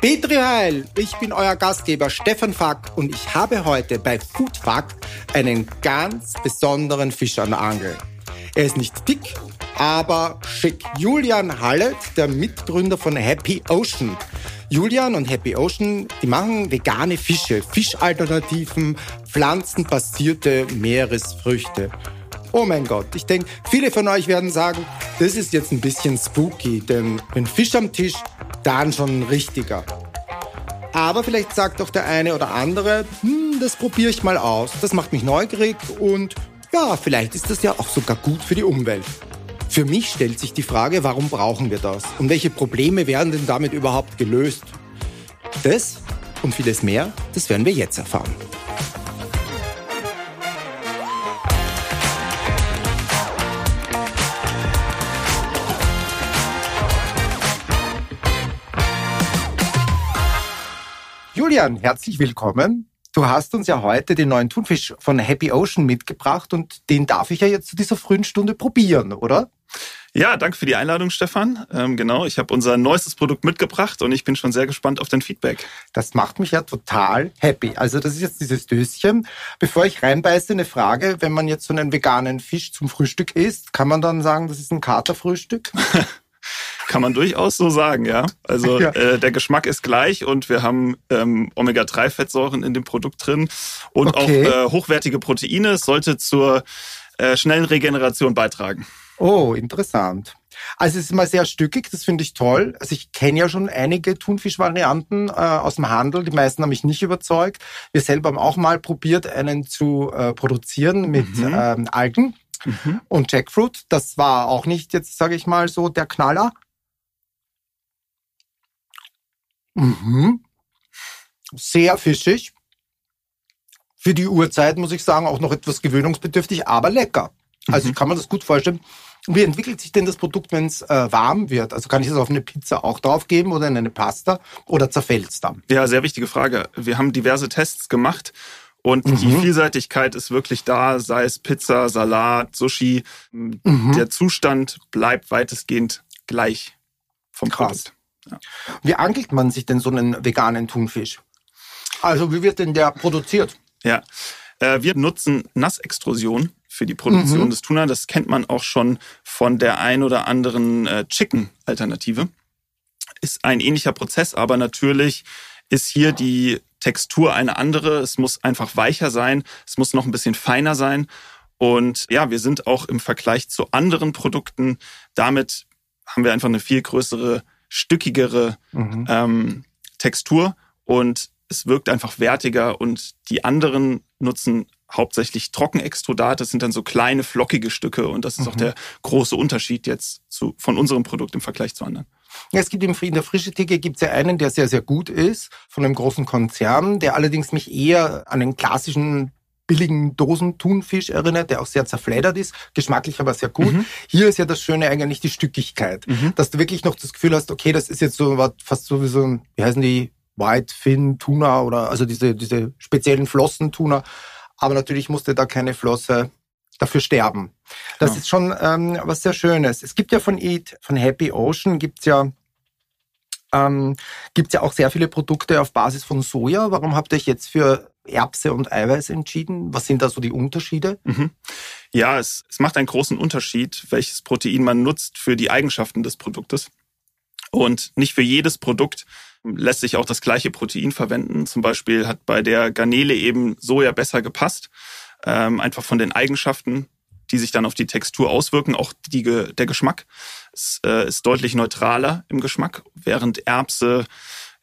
Petri Heil, ich bin euer Gastgeber Stefan Fack und ich habe heute bei Food Fack einen ganz besonderen Fisch an der Angel. Er ist nicht dick, aber schick. Julian Hallet, der Mitgründer von Happy Ocean. Julian und Happy Ocean, die machen vegane Fische, Fischalternativen, pflanzenbasierte Meeresfrüchte. Oh mein Gott, ich denke, viele von euch werden sagen, das ist jetzt ein bisschen spooky, denn wenn Fisch am Tisch, dann schon ein richtiger. Aber vielleicht sagt doch der eine oder andere, hm, das probiere ich mal aus. Das macht mich neugierig und ja, vielleicht ist das ja auch sogar gut für die Umwelt. Für mich stellt sich die Frage, warum brauchen wir das? Und welche Probleme werden denn damit überhaupt gelöst? Das und vieles mehr, das werden wir jetzt erfahren. Julian, herzlich willkommen. Du hast uns ja heute den neuen Thunfisch von Happy Ocean mitgebracht und den darf ich ja jetzt zu dieser frühen Stunde probieren, oder? Ja, danke für die Einladung, Stefan. Ähm, genau, ich habe unser neuestes Produkt mitgebracht und ich bin schon sehr gespannt auf dein Feedback. Das macht mich ja total happy. Also das ist jetzt dieses Döschen. Bevor ich reinbeiße, eine Frage. Wenn man jetzt so einen veganen Fisch zum Frühstück isst, kann man dann sagen, das ist ein Katerfrühstück? Kann man durchaus so sagen, ja. Also ja. Äh, der Geschmack ist gleich und wir haben ähm, Omega-3-Fettsäuren in dem Produkt drin und okay. auch äh, hochwertige Proteine. Es sollte zur äh, schnellen Regeneration beitragen. Oh, interessant. Also es ist mal sehr stückig, das finde ich toll. Also ich kenne ja schon einige Thunfischvarianten äh, aus dem Handel, die meisten haben mich nicht überzeugt. Wir selber haben auch mal probiert, einen zu äh, produzieren mit mhm. ähm, Algen mhm. und Jackfruit. Das war auch nicht jetzt, sage ich mal, so der Knaller. Mhm. Sehr fischig. Für die Uhrzeit muss ich sagen, auch noch etwas gewöhnungsbedürftig, aber lecker. Also mhm. ich kann mir das gut vorstellen. Wie entwickelt sich denn das Produkt, wenn es äh, warm wird? Also kann ich es auf eine Pizza auch draufgeben oder in eine Pasta oder zerfällt es dann? Ja, sehr wichtige Frage. Wir haben diverse Tests gemacht und mhm. die Vielseitigkeit ist wirklich da, sei es Pizza, Salat, Sushi. Mhm. Der Zustand bleibt weitestgehend gleich vom Krass. Produkt. Wie angelt man sich denn so einen veganen Thunfisch? Also wie wird denn der produziert? Ja, äh, wir nutzen Nassextrusion für die Produktion mhm. des Tuna. Das kennt man auch schon von der ein oder anderen äh, Chicken-Alternative. Ist ein ähnlicher Prozess, aber natürlich ist hier die Textur eine andere. Es muss einfach weicher sein. Es muss noch ein bisschen feiner sein. Und ja, wir sind auch im Vergleich zu anderen Produkten damit haben wir einfach eine viel größere stückigere mhm. ähm, Textur und es wirkt einfach wertiger und die anderen nutzen hauptsächlich Trockenextrudate, das sind dann so kleine, flockige Stücke und das ist mhm. auch der große Unterschied jetzt zu, von unserem Produkt im Vergleich zu anderen. Ja, es gibt im in der frische Theke gibt es ja einen, der sehr, sehr gut ist, von einem großen Konzern, der allerdings mich eher an den klassischen billigen Dosen-Thunfisch erinnert, der auch sehr zerfledert ist, geschmacklich aber sehr gut. Mhm. Hier ist ja das Schöne eigentlich die Stückigkeit, mhm. dass du wirklich noch das Gefühl hast, okay, das ist jetzt so was, fast so wie so, wie heißen die, White Fin Tuna oder also diese, diese speziellen Flossen-Tuna. Aber natürlich musste da keine Flosse dafür sterben. Das ja. ist schon ähm, was sehr Schönes. Es gibt ja von Eat, von Happy Ocean gibt's ja ähm, gibt ja auch sehr viele Produkte auf Basis von Soja. Warum habt ihr euch jetzt für Erbse und Eiweiß entschieden? Was sind da so die Unterschiede? Mhm. Ja, es, es macht einen großen Unterschied, welches Protein man nutzt für die Eigenschaften des Produktes. Und nicht für jedes Produkt lässt sich auch das gleiche Protein verwenden. Zum Beispiel hat bei der Garnele eben Soja besser gepasst, ähm, einfach von den Eigenschaften, die sich dann auf die Textur auswirken. Auch die, der Geschmack ist, äh, ist deutlich neutraler im Geschmack, während Erbse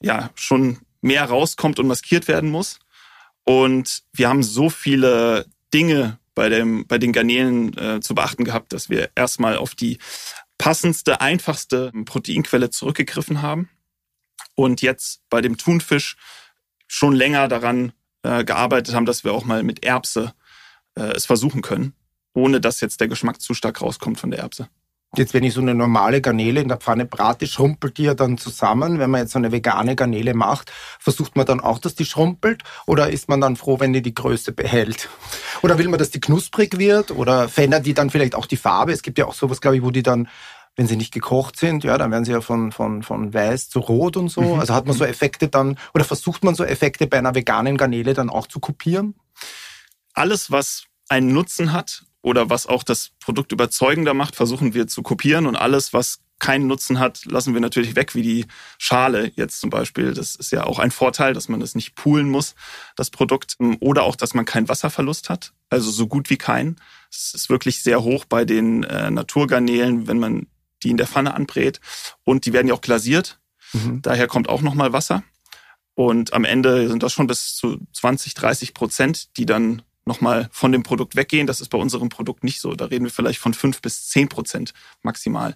ja schon mehr rauskommt und maskiert werden muss. Und wir haben so viele Dinge bei, dem, bei den Garnelen äh, zu beachten gehabt, dass wir erstmal auf die passendste, einfachste Proteinquelle zurückgegriffen haben und jetzt bei dem Thunfisch schon länger daran äh, gearbeitet haben, dass wir auch mal mit Erbse äh, es versuchen können, ohne dass jetzt der Geschmack zu stark rauskommt von der Erbse. Jetzt, wenn ich so eine normale Garnele in der Pfanne brate, schrumpelt die ja dann zusammen. Wenn man jetzt so eine vegane Garnele macht, versucht man dann auch, dass die schrumpelt? Oder ist man dann froh, wenn die die Größe behält? Oder will man, dass die knusprig wird? Oder verändert die dann vielleicht auch die Farbe? Es gibt ja auch sowas, glaube ich, wo die dann wenn sie nicht gekocht sind, ja, dann werden sie ja von, von, von weiß zu rot und so. Mhm. Also hat man so Effekte dann, oder versucht man so Effekte bei einer veganen Garnele dann auch zu kopieren? Alles, was einen Nutzen hat oder was auch das Produkt überzeugender macht, versuchen wir zu kopieren und alles, was keinen Nutzen hat, lassen wir natürlich weg, wie die Schale jetzt zum Beispiel. Das ist ja auch ein Vorteil, dass man es nicht poolen muss, das Produkt. Oder auch, dass man keinen Wasserverlust hat, also so gut wie keinen. Es ist wirklich sehr hoch bei den äh, Naturgarnelen, wenn man die in der Pfanne anbrät. Und die werden ja auch glasiert. Mhm. Daher kommt auch nochmal Wasser. Und am Ende sind das schon bis zu 20, 30 Prozent, die dann nochmal von dem Produkt weggehen. Das ist bei unserem Produkt nicht so. Da reden wir vielleicht von fünf bis zehn Prozent maximal,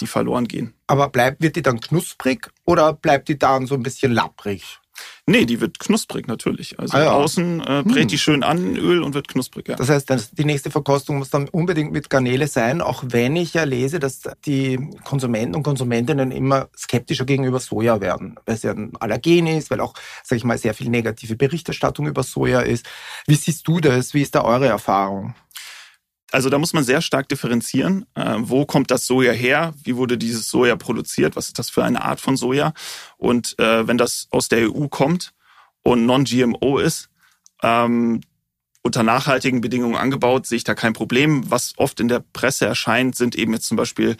die verloren gehen. Aber bleibt, wird die dann knusprig oder bleibt die dann so ein bisschen lapprig? Nee, die wird knusprig natürlich. Also ah, ja. außen äh, brät hm. die schön an Öl und wird knusprig. Ja. Das heißt, die nächste Verkostung muss dann unbedingt mit Garnele sein, auch wenn ich ja lese, dass die Konsumenten und Konsumentinnen immer skeptischer gegenüber Soja werden, weil es ja ein Allergen ist, weil auch, sag ich mal, sehr viel negative Berichterstattung über Soja ist. Wie siehst du das? Wie ist da eure Erfahrung? Also da muss man sehr stark differenzieren. Äh, wo kommt das Soja her? Wie wurde dieses Soja produziert? Was ist das für eine Art von Soja? Und äh, wenn das aus der EU kommt und non-GMO ist, ähm, unter nachhaltigen Bedingungen angebaut, sehe ich da kein Problem. Was oft in der Presse erscheint, sind eben jetzt zum Beispiel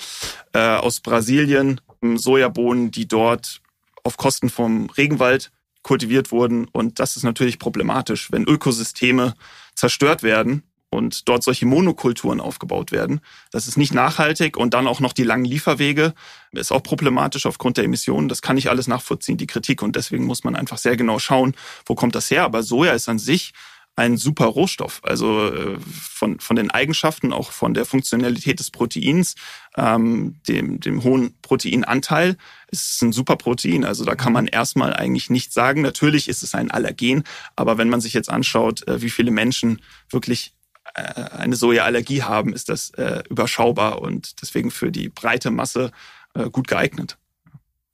äh, aus Brasilien ähm, Sojabohnen, die dort auf Kosten vom Regenwald kultiviert wurden. Und das ist natürlich problematisch, wenn Ökosysteme zerstört werden und dort solche Monokulturen aufgebaut werden. Das ist nicht nachhaltig und dann auch noch die langen Lieferwege ist auch problematisch aufgrund der Emissionen. Das kann ich alles nachvollziehen, die Kritik. Und deswegen muss man einfach sehr genau schauen, wo kommt das her. Aber Soja ist an sich ein super Rohstoff. Also äh, von, von den Eigenschaften, auch von der Funktionalität des Proteins, ähm, dem, dem hohen Proteinanteil, ist es ein super Protein. Also da kann man erstmal eigentlich nichts sagen. Natürlich ist es ein Allergen, aber wenn man sich jetzt anschaut, äh, wie viele Menschen wirklich eine Sojaallergie haben, ist das äh, überschaubar und deswegen für die breite Masse äh, gut geeignet.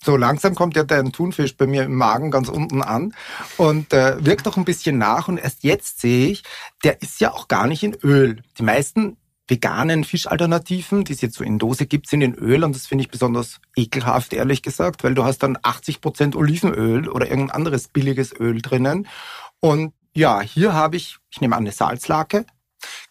So langsam kommt ja dein Thunfisch bei mir im Magen ganz unten an und äh, wirkt noch ein bisschen nach. Und erst jetzt sehe ich, der ist ja auch gar nicht in Öl. Die meisten veganen Fischalternativen, die es jetzt so in Dose gibt, sind in Öl und das finde ich besonders ekelhaft, ehrlich gesagt, weil du hast dann 80 Prozent Olivenöl oder irgendein anderes billiges Öl drinnen. Und ja, hier habe ich, ich nehme an, eine Salzlake,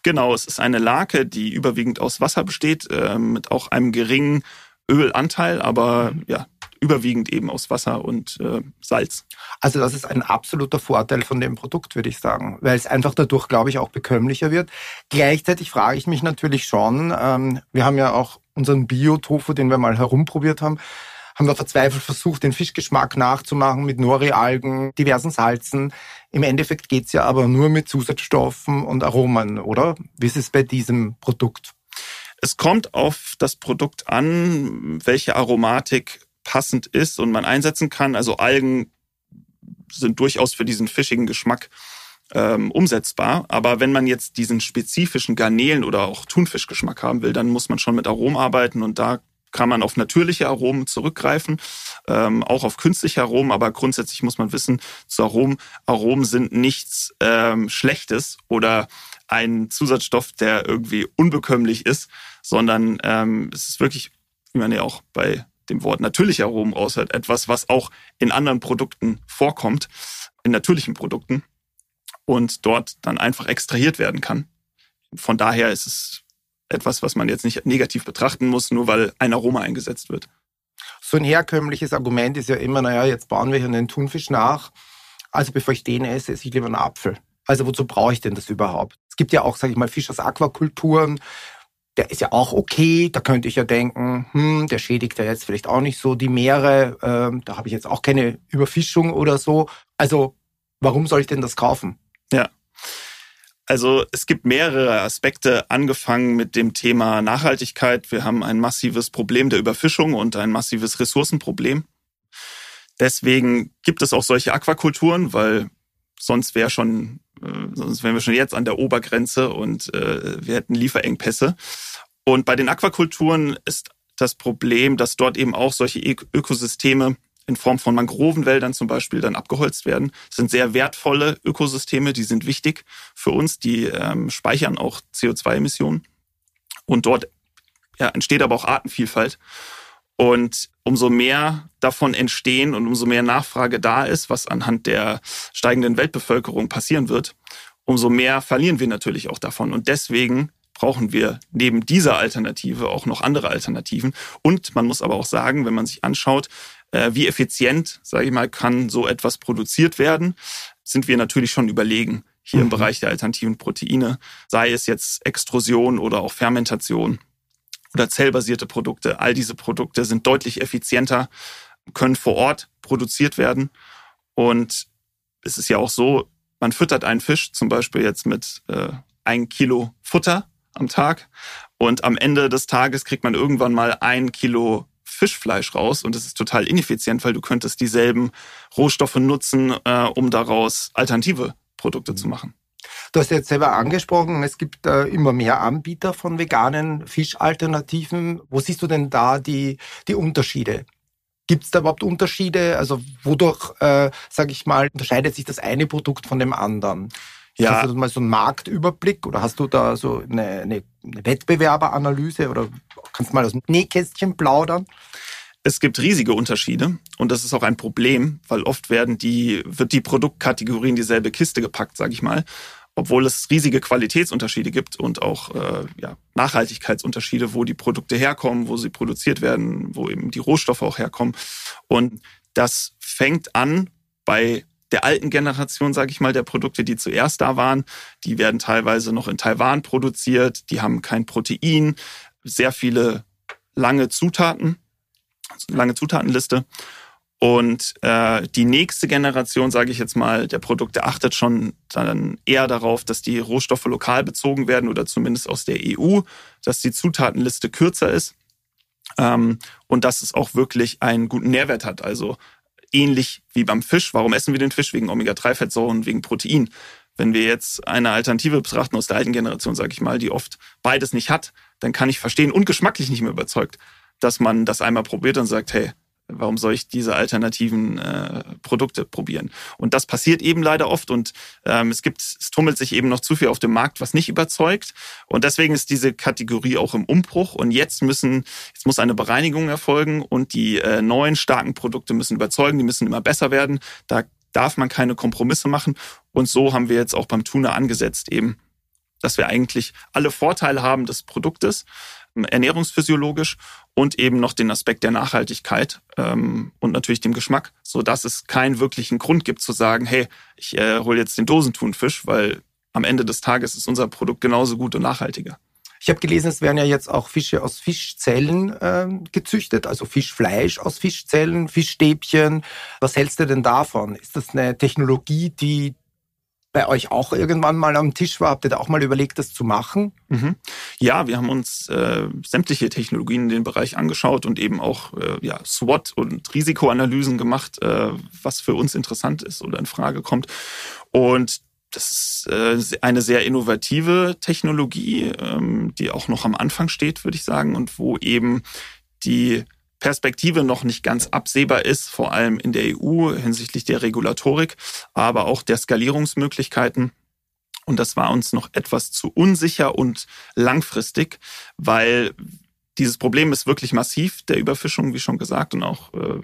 Genau, es ist eine Lake, die überwiegend aus Wasser besteht, äh, mit auch einem geringen Ölanteil, aber ja, überwiegend eben aus Wasser und äh, Salz. Also das ist ein absoluter Vorteil von dem Produkt, würde ich sagen, weil es einfach dadurch, glaube ich, auch bekömmlicher wird. Gleichzeitig frage ich mich natürlich schon, ähm, wir haben ja auch unseren Bio-Tofu, den wir mal herumprobiert haben, haben wir verzweifelt versucht, den Fischgeschmack nachzumachen mit Nori-Algen, diversen Salzen. Im Endeffekt geht's ja aber nur mit Zusatzstoffen und Aromen, oder? Wie ist es bei diesem Produkt? Es kommt auf das Produkt an, welche Aromatik passend ist und man einsetzen kann. Also Algen sind durchaus für diesen fischigen Geschmack ähm, umsetzbar. Aber wenn man jetzt diesen spezifischen Garnelen oder auch Thunfischgeschmack haben will, dann muss man schon mit Aromen arbeiten und da kann man auf natürliche Aromen zurückgreifen, ähm, auch auf künstliche Aromen, aber grundsätzlich muss man wissen, zu Aromen, Aromen sind nichts ähm, Schlechtes oder ein Zusatzstoff, der irgendwie unbekömmlich ist, sondern ähm, es ist wirklich, wie man ja auch bei dem Wort natürliche Aromen raushört, etwas, was auch in anderen Produkten vorkommt, in natürlichen Produkten und dort dann einfach extrahiert werden kann. Von daher ist es etwas, was man jetzt nicht negativ betrachten muss, nur weil ein Aroma eingesetzt wird. So ein herkömmliches Argument ist ja immer, naja, jetzt bauen wir hier einen Thunfisch nach. Also bevor ich den esse, esse ich lieber einen Apfel. Also wozu brauche ich denn das überhaupt? Es gibt ja auch, sage ich mal, Fisch aus Aquakulturen. Der ist ja auch okay. Da könnte ich ja denken, hm, der schädigt ja jetzt vielleicht auch nicht so die Meere. Ähm, da habe ich jetzt auch keine Überfischung oder so. Also warum soll ich denn das kaufen? Ja. Also es gibt mehrere Aspekte, angefangen mit dem Thema Nachhaltigkeit. Wir haben ein massives Problem der Überfischung und ein massives Ressourcenproblem. Deswegen gibt es auch solche Aquakulturen, weil sonst wäre schon, äh, sonst wären wir schon jetzt an der Obergrenze und äh, wir hätten Lieferengpässe. Und bei den Aquakulturen ist das Problem, dass dort eben auch solche Ökosysteme in Form von Mangrovenwäldern zum Beispiel dann abgeholzt werden. Das sind sehr wertvolle Ökosysteme, die sind wichtig für uns, die ähm, speichern auch CO2-Emissionen. Und dort ja, entsteht aber auch Artenvielfalt. Und umso mehr davon entstehen und umso mehr Nachfrage da ist, was anhand der steigenden Weltbevölkerung passieren wird, umso mehr verlieren wir natürlich auch davon. Und deswegen brauchen wir neben dieser Alternative auch noch andere Alternativen. Und man muss aber auch sagen, wenn man sich anschaut, wie effizient, sage ich mal, kann so etwas produziert werden, sind wir natürlich schon überlegen hier mhm. im Bereich der alternativen Proteine, sei es jetzt Extrusion oder auch Fermentation oder zellbasierte Produkte. All diese Produkte sind deutlich effizienter, können vor Ort produziert werden. Und es ist ja auch so, man füttert einen Fisch zum Beispiel jetzt mit äh, ein Kilo Futter am Tag und am Ende des Tages kriegt man irgendwann mal ein Kilo Fischfleisch raus und es ist total ineffizient, weil du könntest dieselben Rohstoffe nutzen, äh, um daraus alternative Produkte zu machen. Du hast jetzt selber angesprochen, es gibt äh, immer mehr Anbieter von veganen Fischalternativen. Wo siehst du denn da die, die Unterschiede? Gibt es da überhaupt Unterschiede? Also wodurch, äh, sage ich mal, unterscheidet sich das eine Produkt von dem anderen? Ja. Hast du mal so einen Marktüberblick oder hast du da so eine, eine, eine Wettbewerberanalyse oder kannst du mal aus dem Nähkästchen plaudern? Es gibt riesige Unterschiede und das ist auch ein Problem, weil oft werden die, wird die Produktkategorie in dieselbe Kiste gepackt, sage ich mal, obwohl es riesige Qualitätsunterschiede gibt und auch äh, ja, Nachhaltigkeitsunterschiede, wo die Produkte herkommen, wo sie produziert werden, wo eben die Rohstoffe auch herkommen. Und das fängt an bei der alten Generation, sage ich mal, der Produkte, die zuerst da waren. Die werden teilweise noch in Taiwan produziert, die haben kein Protein, sehr viele lange Zutaten lange Zutatenliste. Und äh, die nächste Generation, sage ich jetzt mal, der Produkte achtet schon dann eher darauf, dass die Rohstoffe lokal bezogen werden oder zumindest aus der EU, dass die Zutatenliste kürzer ist ähm, und dass es auch wirklich einen guten Nährwert hat. Also ähnlich wie beim Fisch. Warum essen wir den Fisch? Wegen Omega-3-Fettsäuren, wegen Protein. Wenn wir jetzt eine Alternative betrachten aus der alten Generation, sage ich mal, die oft beides nicht hat, dann kann ich verstehen und geschmacklich nicht mehr überzeugt, dass man das einmal probiert und sagt, hey, warum soll ich diese alternativen äh, Produkte probieren? Und das passiert eben leider oft und ähm, es gibt, es tummelt sich eben noch zu viel auf dem Markt, was nicht überzeugt. Und deswegen ist diese Kategorie auch im Umbruch. Und jetzt müssen, jetzt muss eine Bereinigung erfolgen und die äh, neuen starken Produkte müssen überzeugen, die müssen immer besser werden. Da darf man keine Kompromisse machen. Und so haben wir jetzt auch beim Tuna angesetzt eben, dass wir eigentlich alle Vorteile haben des Produktes, ernährungsphysiologisch und eben noch den Aspekt der Nachhaltigkeit ähm, und natürlich dem Geschmack, so dass es keinen wirklichen Grund gibt zu sagen, hey, ich äh, hole jetzt den Dosentunfisch, weil am Ende des Tages ist unser Produkt genauso gut und nachhaltiger. Ich habe gelesen, es werden ja jetzt auch Fische aus Fischzellen äh, gezüchtet, also Fischfleisch aus Fischzellen, Fischstäbchen. Was hältst du denn davon? Ist das eine Technologie, die bei euch auch irgendwann mal am Tisch war? Habt ihr da auch mal überlegt, das zu machen? Mhm. Ja, wir haben uns äh, sämtliche Technologien in dem Bereich angeschaut und eben auch äh, ja, SWOT und Risikoanalysen gemacht, äh, was für uns interessant ist oder in Frage kommt. Und das ist äh, eine sehr innovative Technologie, ähm, die auch noch am Anfang steht, würde ich sagen, und wo eben die Perspektive noch nicht ganz absehbar ist, vor allem in der EU hinsichtlich der Regulatorik, aber auch der Skalierungsmöglichkeiten. Und das war uns noch etwas zu unsicher und langfristig, weil dieses Problem ist wirklich massiv, der Überfischung, wie schon gesagt, und auch äh,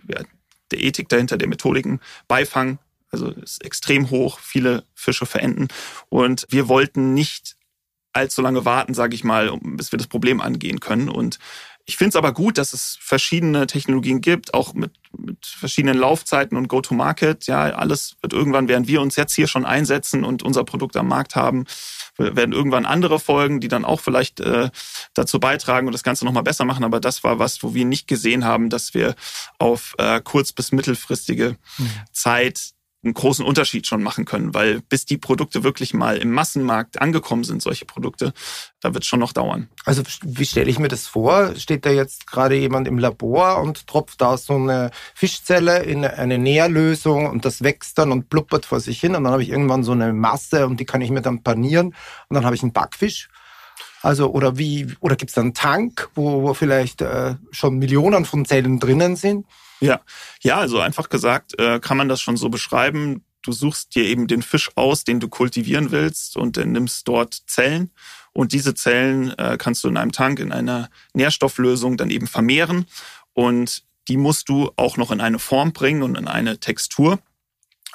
der Ethik dahinter, der Methodiken, Beifang, also ist extrem hoch, viele Fische verenden. Und wir wollten nicht allzu lange warten, sage ich mal, bis wir das Problem angehen können. Und ich finde es aber gut, dass es verschiedene Technologien gibt, auch mit, mit verschiedenen Laufzeiten und Go-to-Market. Ja, alles wird irgendwann, während wir uns jetzt hier schon einsetzen und unser Produkt am Markt haben, werden irgendwann andere folgen, die dann auch vielleicht äh, dazu beitragen und das Ganze nochmal besser machen. Aber das war was, wo wir nicht gesehen haben, dass wir auf äh, kurz- bis mittelfristige mhm. Zeit einen großen Unterschied schon machen können, weil bis die Produkte wirklich mal im Massenmarkt angekommen sind, solche Produkte, da wird es schon noch dauern. Also wie stelle ich mir das vor? Steht da jetzt gerade jemand im Labor und tropft da so eine Fischzelle in eine Nährlösung und das wächst dann und blubbert vor sich hin und dann habe ich irgendwann so eine Masse und die kann ich mir dann panieren und dann habe ich einen Backfisch. Also oder wie oder gibt es da einen Tank, wo, wo vielleicht äh, schon Millionen von Zellen drinnen sind? Ja, ja, also einfach gesagt, äh, kann man das schon so beschreiben. Du suchst dir eben den Fisch aus, den du kultivieren willst und dann nimmst dort Zellen. Und diese Zellen äh, kannst du in einem Tank, in einer Nährstofflösung dann eben vermehren. Und die musst du auch noch in eine Form bringen und in eine Textur,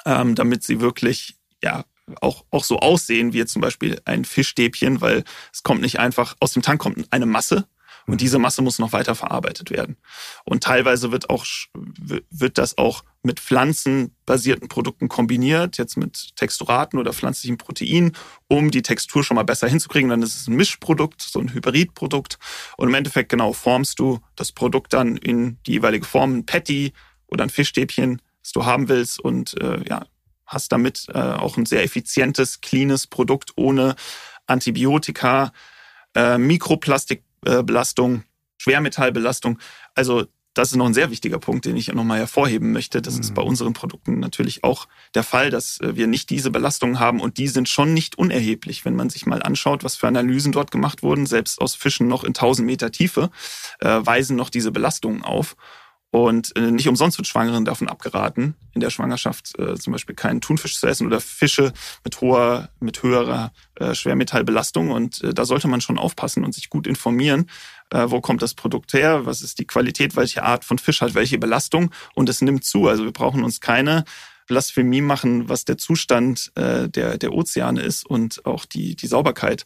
ähm, damit sie wirklich ja auch, auch so aussehen wie zum Beispiel ein Fischstäbchen, weil es kommt nicht einfach, aus dem Tank kommt eine Masse und diese Masse muss noch weiter verarbeitet werden. Und teilweise wird auch, wird das auch mit pflanzenbasierten Produkten kombiniert, jetzt mit Texturaten oder pflanzlichen Proteinen, um die Textur schon mal besser hinzukriegen. Dann ist es ein Mischprodukt, so ein Hybridprodukt. Und im Endeffekt genau formst du das Produkt dann in die jeweilige Form, ein Patty oder ein Fischstäbchen, das du haben willst und äh, ja, hast damit äh, auch ein sehr effizientes, cleanes Produkt ohne Antibiotika, äh, Mikroplastikbelastung, Schwermetallbelastung. Also das ist noch ein sehr wichtiger Punkt, den ich nochmal hervorheben möchte. Das ist bei mhm. unseren Produkten natürlich auch der Fall, dass äh, wir nicht diese Belastungen haben und die sind schon nicht unerheblich, wenn man sich mal anschaut, was für Analysen dort gemacht wurden. Selbst aus Fischen noch in 1000 Meter Tiefe äh, weisen noch diese Belastungen auf. Und äh, nicht umsonst wird Schwangeren davon abgeraten, in der Schwangerschaft äh, zum Beispiel keinen Thunfisch zu essen oder Fische mit hoher, mit höherer äh, Schwermetallbelastung. Und äh, da sollte man schon aufpassen und sich gut informieren, äh, wo kommt das Produkt her, was ist die Qualität, welche Art von Fisch hat welche Belastung. Und es nimmt zu. Also wir brauchen uns keine Blasphemie machen, was der Zustand äh, der, der Ozeane ist und auch die, die Sauberkeit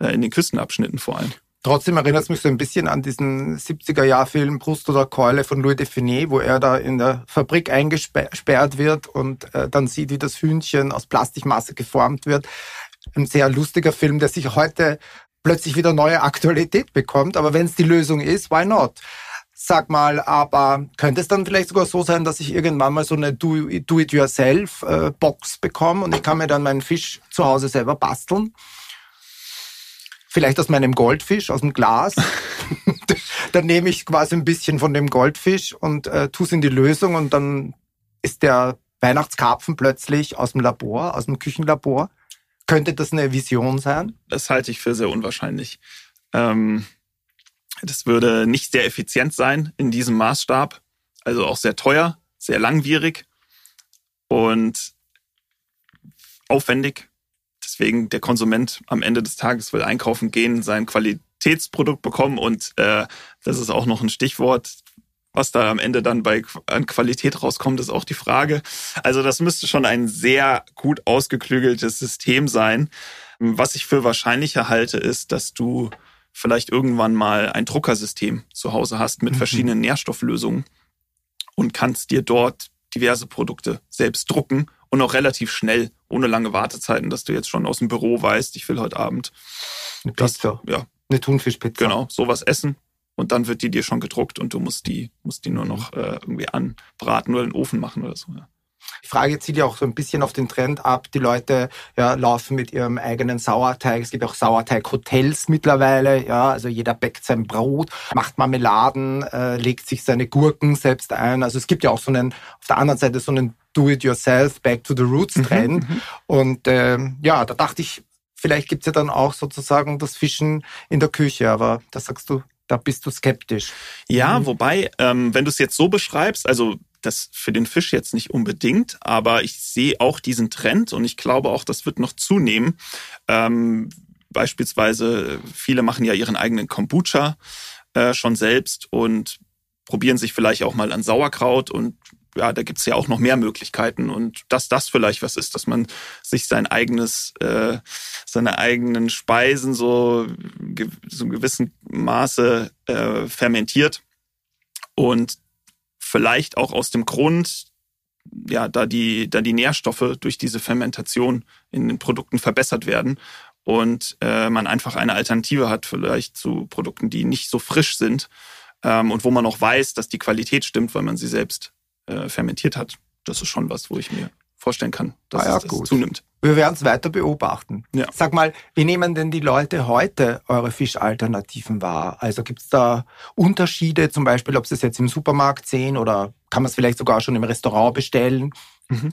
äh, in den Küstenabschnitten vor allem. Trotzdem erinnert es mich so ein bisschen an diesen 70er-Jahr-Film Brust oder Keule von Louis Define, wo er da in der Fabrik eingesperrt wird und äh, dann sieht, wie das Hühnchen aus Plastikmasse geformt wird. Ein sehr lustiger Film, der sich heute plötzlich wieder neue Aktualität bekommt. Aber wenn es die Lösung ist, why not? Sag mal, aber könnte es dann vielleicht sogar so sein, dass ich irgendwann mal so eine Do-it-yourself-Box äh, bekomme und ich kann mir dann meinen Fisch zu Hause selber basteln? Vielleicht aus meinem Goldfisch, aus dem Glas. dann nehme ich quasi ein bisschen von dem Goldfisch und äh, tue es in die Lösung und dann ist der Weihnachtskarpfen plötzlich aus dem Labor, aus dem Küchenlabor. Könnte das eine Vision sein? Das halte ich für sehr unwahrscheinlich. Ähm, das würde nicht sehr effizient sein in diesem Maßstab. Also auch sehr teuer, sehr langwierig und aufwendig Deswegen der Konsument am Ende des Tages will einkaufen gehen, sein Qualitätsprodukt bekommen und äh, das ist auch noch ein Stichwort. Was da am Ende dann bei an Qualität rauskommt, ist auch die Frage. Also das müsste schon ein sehr gut ausgeklügeltes System sein. Was ich für wahrscheinlicher halte, ist, dass du vielleicht irgendwann mal ein Druckersystem zu Hause hast mit mhm. verschiedenen Nährstofflösungen und kannst dir dort diverse Produkte selbst drucken und auch relativ schnell, ohne lange Wartezeiten, dass du jetzt schon aus dem Büro weißt, ich will heute Abend eine Pizza. Das, ja. Eine Thunfischpizza. Genau, sowas essen. Und dann wird die dir schon gedruckt und du musst die, musst die nur noch äh, irgendwie anbraten oder in den Ofen machen oder so. Ja. Die Frage zielt ja auch so ein bisschen auf den Trend ab. Die Leute ja, laufen mit ihrem eigenen Sauerteig. Es gibt auch Sauerteig-Hotels mittlerweile. Ja, also jeder bäckt sein Brot, macht Marmeladen, äh, legt sich seine Gurken selbst ein. Also es gibt ja auch so einen, auf der anderen Seite so einen Do-it-yourself, back to the roots mhm, Trend. Mhm, und äh, ja, da dachte ich, vielleicht gibt's ja dann auch sozusagen das Fischen in der Küche. Aber da sagst du, da bist du skeptisch. Ja, mhm. wobei, ähm, wenn du es jetzt so beschreibst, also das für den Fisch jetzt nicht unbedingt, aber ich sehe auch diesen Trend und ich glaube auch, das wird noch zunehmen. Ähm, beispielsweise, viele machen ja ihren eigenen Kombucha äh, schon selbst und probieren sich vielleicht auch mal an Sauerkraut und ja, da gibt's ja auch noch mehr Möglichkeiten und dass das vielleicht was ist, dass man sich sein eigenes, äh, seine eigenen Speisen so, so in gewissem Maße äh, fermentiert und vielleicht auch aus dem Grund, ja, da die, da die Nährstoffe durch diese Fermentation in den Produkten verbessert werden und äh, man einfach eine Alternative hat vielleicht zu Produkten, die nicht so frisch sind ähm, und wo man auch weiß, dass die Qualität stimmt, weil man sie selbst äh, fermentiert hat. Das ist schon was, wo ich mir vorstellen kann, dass ah ja, es das zunimmt. Wir werden es weiter beobachten. Ja. Sag mal, wie nehmen denn die Leute heute eure Fischalternativen wahr? Also gibt es da Unterschiede, zum Beispiel, ob sie es jetzt im Supermarkt sehen oder kann man es vielleicht sogar schon im Restaurant bestellen? Mhm.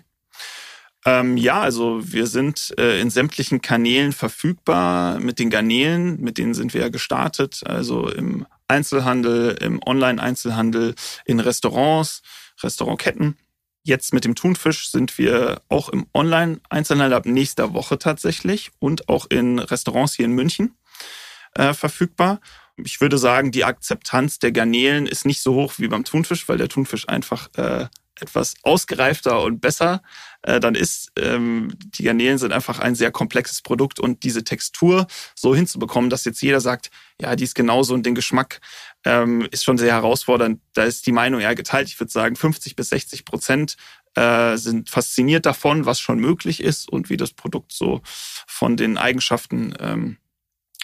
Ähm, ja, also wir sind äh, in sämtlichen Kanälen verfügbar mit den Garnelen, mit denen sind wir ja gestartet, also im Einzelhandel, im Online-Einzelhandel, in Restaurants, Restaurantketten Jetzt mit dem Thunfisch sind wir auch im Online-Einzelhandel ab nächster Woche tatsächlich und auch in Restaurants hier in München äh, verfügbar. Ich würde sagen, die Akzeptanz der Garnelen ist nicht so hoch wie beim Thunfisch, weil der Thunfisch einfach äh, etwas ausgereifter und besser äh, dann ist. Ähm, die Garnelen sind einfach ein sehr komplexes Produkt und diese Textur so hinzubekommen, dass jetzt jeder sagt, ja, die ist genauso und den Geschmack ähm, ist schon sehr herausfordernd. Da ist die Meinung eher geteilt. Ich würde sagen, 50 bis 60 Prozent äh, sind fasziniert davon, was schon möglich ist und wie das Produkt so von den Eigenschaften ähm,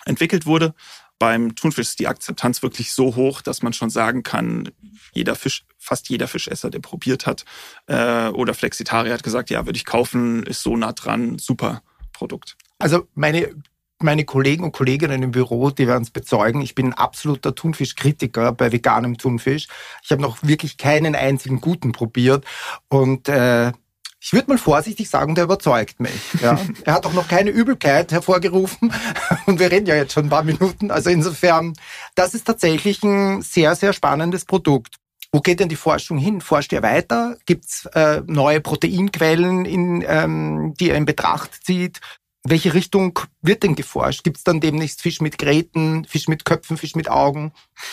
entwickelt wurde. Beim Thunfisch ist die Akzeptanz wirklich so hoch, dass man schon sagen kann, jeder Fisch, fast jeder Fischesser, der probiert hat, äh, oder Flexitarier hat gesagt, ja, würde ich kaufen, ist so nah dran, super Produkt. Also meine meine Kollegen und Kolleginnen im Büro, die werden es bezeugen. Ich bin ein absoluter Thunfischkritiker bei veganem Thunfisch. Ich habe noch wirklich keinen einzigen guten probiert. Und äh, ich würde mal vorsichtig sagen, der überzeugt mich. Ja. er hat auch noch keine Übelkeit hervorgerufen und wir reden ja jetzt schon ein paar Minuten. Also insofern, das ist tatsächlich ein sehr, sehr spannendes Produkt. Wo geht denn die Forschung hin? Forscht ihr weiter? Gibt es äh, neue Proteinquellen, in, ähm, die ihr in Betracht zieht? welche Richtung wird denn geforscht? Gibt es dann demnächst Fisch mit Gräten, Fisch mit Köpfen, Fisch mit Augen?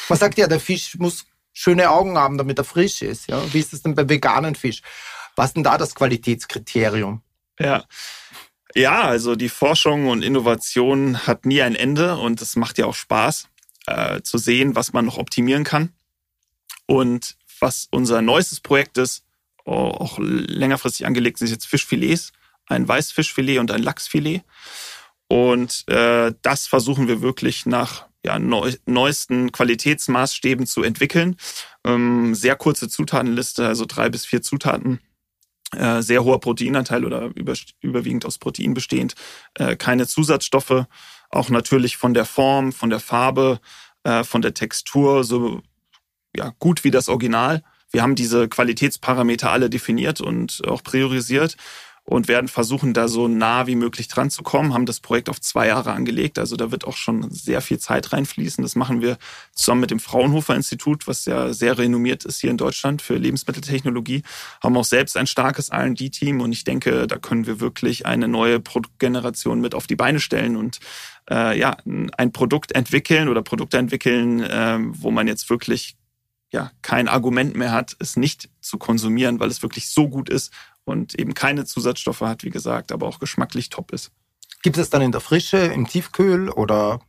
Man sagt ja, der Fisch muss schöne Augen haben, damit er frisch ist. Ja? Wie ist es denn beim veganen Fisch? Was ist denn da das Qualitätskriterium? Ja. Ja, also die Forschung und Innovation hat nie ein Ende und es macht ja auch Spaß äh, zu sehen, was man noch optimieren kann. Und was unser neuestes Projekt ist, auch längerfristig angelegt, sind jetzt Fischfilets, ein Weißfischfilet und ein Lachsfilet. Und äh, das versuchen wir wirklich nach ja, neu, neuesten Qualitätsmaßstäben zu entwickeln. Ähm, sehr kurze Zutatenliste, also drei bis vier Zutaten äh, sehr hoher Proteinanteil oder über, überwiegend aus Protein bestehend, äh, keine Zusatzstoffe, auch natürlich von der Form, von der Farbe, äh, von der Textur so ja, gut wie das Original. Wir haben diese Qualitätsparameter alle definiert und auch priorisiert und werden versuchen, da so nah wie möglich dran zu kommen, haben das Projekt auf zwei Jahre angelegt. Also da wird auch schon sehr viel Zeit reinfließen. Das machen wir zusammen mit dem Fraunhofer Institut, was ja sehr renommiert ist hier in Deutschland für Lebensmitteltechnologie, haben auch selbst ein starkes R&D-Team und ich denke, da können wir wirklich eine neue Produktgeneration mit auf die Beine stellen und äh, ja, ein Produkt entwickeln oder Produkte entwickeln, äh, wo man jetzt wirklich ja kein Argument mehr hat, es nicht zu konsumieren, weil es wirklich so gut ist und eben keine Zusatzstoffe hat, wie gesagt, aber auch geschmacklich top ist. Gibt es dann in der Frische, im Tiefkühl oder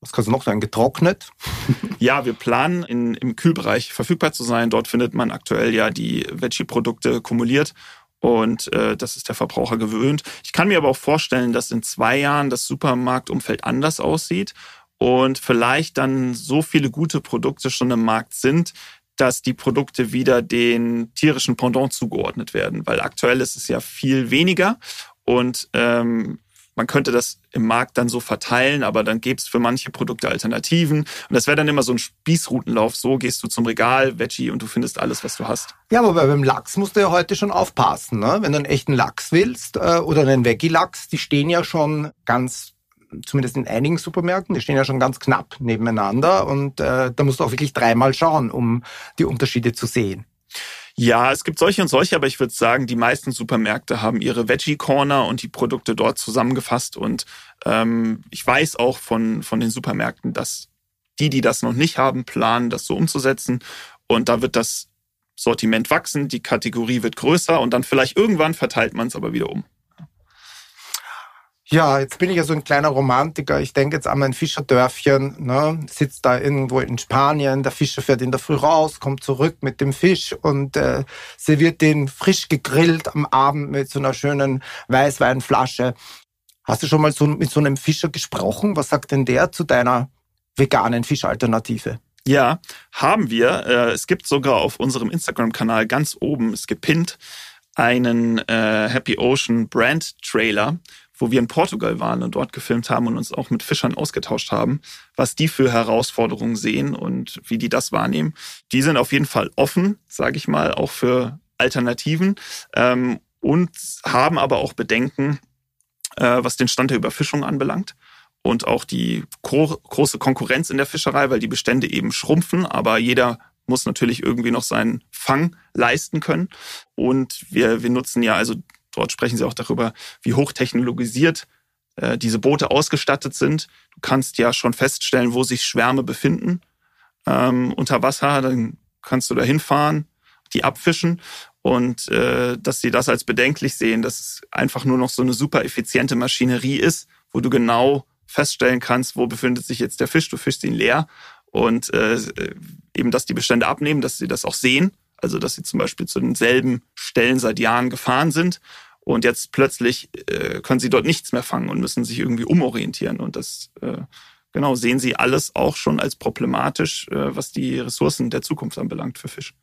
was kannst du noch sagen, getrocknet? ja, wir planen in, im Kühlbereich verfügbar zu sein. Dort findet man aktuell ja die Veggie-Produkte kumuliert und äh, das ist der Verbraucher gewöhnt. Ich kann mir aber auch vorstellen, dass in zwei Jahren das Supermarktumfeld anders aussieht und vielleicht dann so viele gute Produkte schon im Markt sind, dass die Produkte wieder den tierischen Pendant zugeordnet werden, weil aktuell ist es ja viel weniger und ähm, man könnte das im Markt dann so verteilen, aber dann gäbe es für manche Produkte Alternativen. Und das wäre dann immer so ein Spießrutenlauf. So gehst du zum Regal, Veggie, und du findest alles, was du hast. Ja, aber beim Lachs musst du ja heute schon aufpassen. Ne? Wenn du einen echten Lachs willst äh, oder einen Veggie-Lachs, die stehen ja schon ganz zumindest in einigen Supermärkten, die stehen ja schon ganz knapp nebeneinander und äh, da musst du auch wirklich dreimal schauen, um die Unterschiede zu sehen. Ja, es gibt solche und solche, aber ich würde sagen, die meisten Supermärkte haben ihre Veggie Corner und die Produkte dort zusammengefasst. Und ähm, ich weiß auch von, von den Supermärkten, dass die, die das noch nicht haben, planen, das so umzusetzen. Und da wird das Sortiment wachsen, die Kategorie wird größer und dann vielleicht irgendwann verteilt man es aber wieder um. Ja, jetzt bin ich ja so ein kleiner Romantiker. Ich denke jetzt an mein Fischerdörfchen, ne? sitzt da irgendwo in Spanien. Der Fischer fährt in der Früh raus, kommt zurück mit dem Fisch und äh, serviert den frisch gegrillt am Abend mit so einer schönen Weißweinflasche. Hast du schon mal so mit so einem Fischer gesprochen? Was sagt denn der zu deiner veganen Fischalternative? Ja, haben wir. Äh, es gibt sogar auf unserem Instagram-Kanal ganz oben, ist gepinnt, einen äh, Happy Ocean Brand Trailer wo wir in Portugal waren und dort gefilmt haben und uns auch mit Fischern ausgetauscht haben, was die für Herausforderungen sehen und wie die das wahrnehmen. Die sind auf jeden Fall offen, sage ich mal, auch für Alternativen ähm, und haben aber auch Bedenken, äh, was den Stand der Überfischung anbelangt und auch die große Konkurrenz in der Fischerei, weil die Bestände eben schrumpfen, aber jeder muss natürlich irgendwie noch seinen Fang leisten können. Und wir, wir nutzen ja, also dort sprechen sie auch darüber, wie hochtechnologisiert äh, diese Boote ausgestattet sind. Du kannst ja schon feststellen, wo sich Schwärme befinden ähm, unter Wasser. Dann kannst du da hinfahren, die abfischen und äh, dass sie das als bedenklich sehen, dass es einfach nur noch so eine super effiziente Maschinerie ist, wo du genau feststellen kannst, wo befindet sich jetzt der Fisch, du fischst ihn leer und äh, eben, dass die Bestände abnehmen, dass sie das auch sehen, also dass sie zum Beispiel zu denselben Stellen seit Jahren gefahren sind und jetzt plötzlich äh, können sie dort nichts mehr fangen und müssen sich irgendwie umorientieren und das äh, genau sehen sie alles auch schon als problematisch, äh, was die Ressourcen der Zukunft anbelangt für Fisch.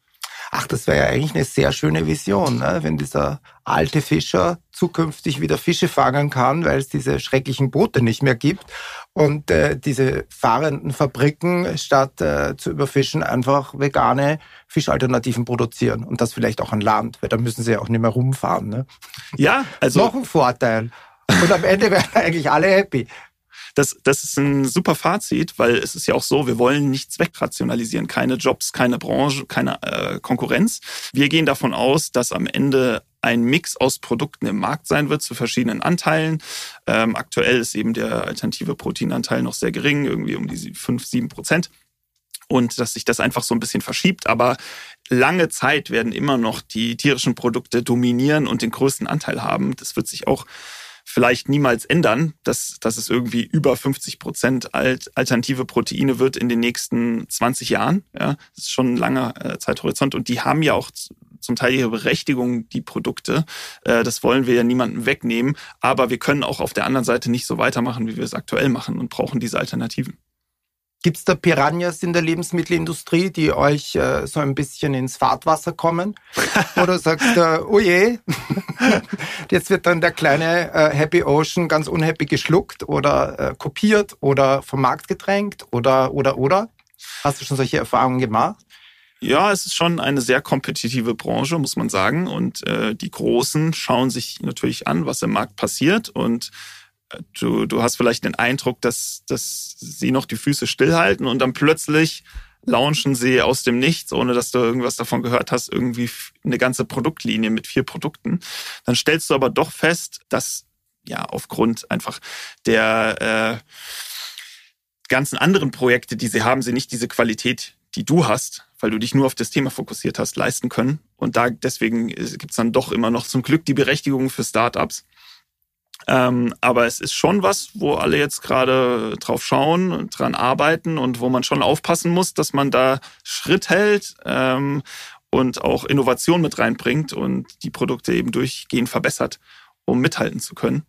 Ach, das wäre ja eigentlich eine sehr schöne Vision, ne? wenn dieser alte Fischer zukünftig wieder Fische fangen kann, weil es diese schrecklichen Boote nicht mehr gibt und äh, diese fahrenden Fabriken statt äh, zu überfischen einfach vegane Fischalternativen produzieren und das vielleicht auch an Land, weil da müssen sie ja auch nicht mehr rumfahren. Ne? Ja, also noch ein Vorteil. Und am Ende werden eigentlich alle happy. Das, das ist ein super Fazit, weil es ist ja auch so, wir wollen nichts wegrationalisieren, keine Jobs, keine Branche, keine äh, Konkurrenz. Wir gehen davon aus, dass am Ende ein Mix aus Produkten im Markt sein wird zu verschiedenen Anteilen. Ähm, aktuell ist eben der alternative Proteinanteil noch sehr gering, irgendwie um die 5, 7 Prozent. Und dass sich das einfach so ein bisschen verschiebt. Aber lange Zeit werden immer noch die tierischen Produkte dominieren und den größten Anteil haben. Das wird sich auch vielleicht niemals ändern, dass, dass es irgendwie über 50 Prozent alternative Proteine wird in den nächsten 20 Jahren. Ja, das ist schon ein langer äh, Zeithorizont und die haben ja auch zum Teil ihre Berechtigung, die Produkte. Äh, das wollen wir ja niemandem wegnehmen, aber wir können auch auf der anderen Seite nicht so weitermachen, wie wir es aktuell machen und brauchen diese Alternativen. Gibt es da Piranhas in der Lebensmittelindustrie, die euch äh, so ein bisschen ins Fahrtwasser kommen? Oder sagst du, oh je, jetzt wird dann der kleine äh, Happy Ocean ganz unhappy geschluckt oder äh, kopiert oder vom Markt gedrängt oder, oder, oder? Hast du schon solche Erfahrungen gemacht? Ja, es ist schon eine sehr kompetitive Branche, muss man sagen. Und äh, die Großen schauen sich natürlich an, was im Markt passiert und du, du hast vielleicht den Eindruck, dass, dass sie noch die Füße stillhalten und dann plötzlich launchen sie aus dem Nichts, ohne dass du irgendwas davon gehört hast, irgendwie eine ganze Produktlinie mit vier Produkten. Dann stellst du aber doch fest, dass ja aufgrund einfach der äh, ganzen anderen Projekte, die sie haben, sie nicht diese Qualität, die du hast, weil du dich nur auf das Thema fokussiert hast, leisten können. Und da deswegen gibt's dann doch immer noch zum Glück die Berechtigung für Startups, ähm, aber es ist schon was, wo alle jetzt gerade drauf schauen und dran arbeiten und wo man schon aufpassen muss, dass man da Schritt hält ähm, und auch Innovation mit reinbringt und die Produkte eben durchgehend verbessert, um mithalten zu können.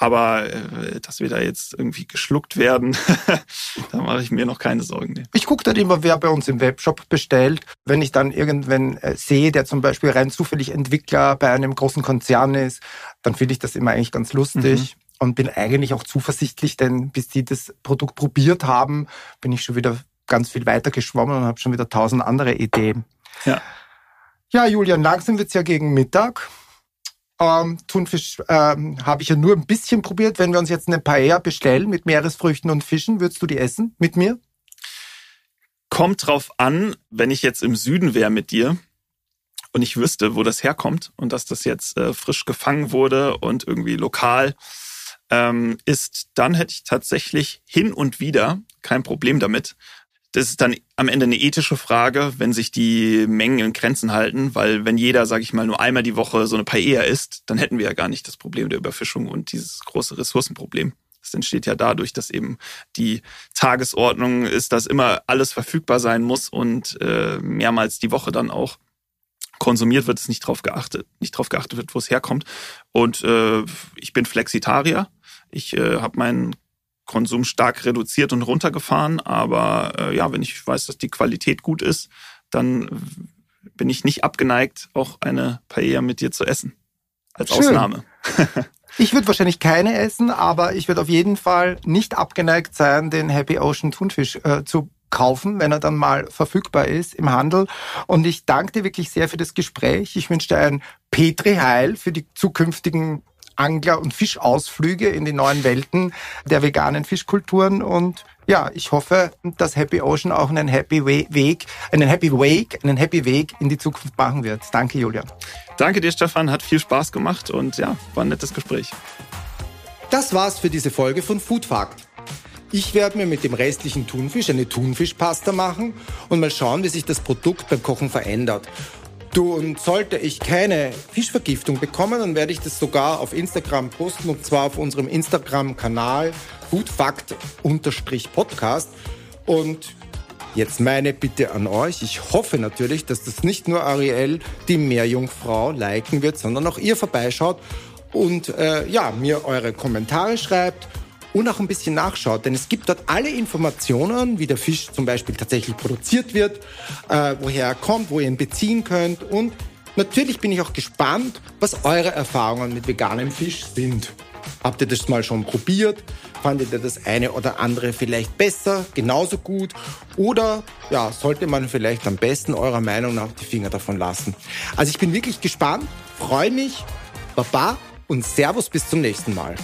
Aber äh, dass wir da jetzt irgendwie geschluckt werden, da mache ich mir noch keine Sorgen. Nee. Ich gucke dann immer, wer bei uns im Webshop bestellt. Wenn ich dann irgendwann äh, sehe, der zum Beispiel rein zufällig Entwickler bei einem großen Konzern ist, dann finde ich das immer eigentlich ganz lustig. Mhm. Und bin eigentlich auch zuversichtlich, denn bis die das Produkt probiert haben, bin ich schon wieder ganz viel weiter geschwommen und habe schon wieder tausend andere Ideen. Ja. Ja, Julian, langsam wird's ja gegen Mittag. Ähm, Thunfisch ähm, habe ich ja nur ein bisschen probiert. Wenn wir uns jetzt eine Paella bestellen mit Meeresfrüchten und Fischen, würdest du die essen mit mir? Kommt drauf an, wenn ich jetzt im Süden wäre mit dir und ich wüsste, wo das herkommt und dass das jetzt äh, frisch gefangen wurde und irgendwie lokal ähm, ist, dann hätte ich tatsächlich hin und wieder kein Problem damit das ist dann am Ende eine ethische Frage, wenn sich die Mengen in Grenzen halten, weil wenn jeder, sage ich mal, nur einmal die Woche so eine Paella isst, dann hätten wir ja gar nicht das Problem der Überfischung und dieses große Ressourcenproblem. Das entsteht ja dadurch, dass eben die Tagesordnung ist, dass immer alles verfügbar sein muss und äh, mehrmals die Woche dann auch konsumiert wird, es nicht drauf geachtet, nicht drauf geachtet wird, wo es herkommt. Und äh, ich bin Flexitarier. Ich äh, habe meinen Konsum stark reduziert und runtergefahren. Aber äh, ja, wenn ich weiß, dass die Qualität gut ist, dann bin ich nicht abgeneigt, auch eine Paella mit dir zu essen. Als Schön. Ausnahme. ich würde wahrscheinlich keine essen, aber ich würde auf jeden Fall nicht abgeneigt sein, den Happy Ocean Thunfisch äh, zu kaufen, wenn er dann mal verfügbar ist im Handel. Und ich danke dir wirklich sehr für das Gespräch. Ich wünsche dir ein Petri Heil für die zukünftigen Angler- und Fischausflüge in die neuen Welten der veganen Fischkulturen und ja, ich hoffe, dass Happy Ocean auch einen Happy Weg, einen Happy Wake, einen Happy Weg in die Zukunft machen wird. Danke, Julian. Danke dir, Stefan. Hat viel Spaß gemacht und ja, war ein nettes Gespräch. Das war's für diese Folge von Food Fact. Ich werde mir mit dem restlichen Thunfisch eine Thunfischpasta machen und mal schauen, wie sich das Produkt beim Kochen verändert. Du, und sollte ich keine Fischvergiftung bekommen, dann werde ich das sogar auf Instagram posten und zwar auf unserem Instagram-Kanal foodfact-podcast. Und jetzt meine Bitte an euch. Ich hoffe natürlich, dass das nicht nur Ariel, die Meerjungfrau, liken wird, sondern auch ihr vorbeischaut und äh, ja, mir eure Kommentare schreibt und auch ein bisschen nachschaut, denn es gibt dort alle Informationen, wie der Fisch zum Beispiel tatsächlich produziert wird, äh, woher er kommt, wo ihr ihn beziehen könnt und natürlich bin ich auch gespannt, was eure Erfahrungen mit veganem Fisch sind. Habt ihr das mal schon probiert? Fandet ihr das eine oder andere vielleicht besser, genauso gut? Oder ja, sollte man vielleicht am besten eurer Meinung nach die Finger davon lassen? Also ich bin wirklich gespannt, freue mich, Baba und Servus bis zum nächsten Mal.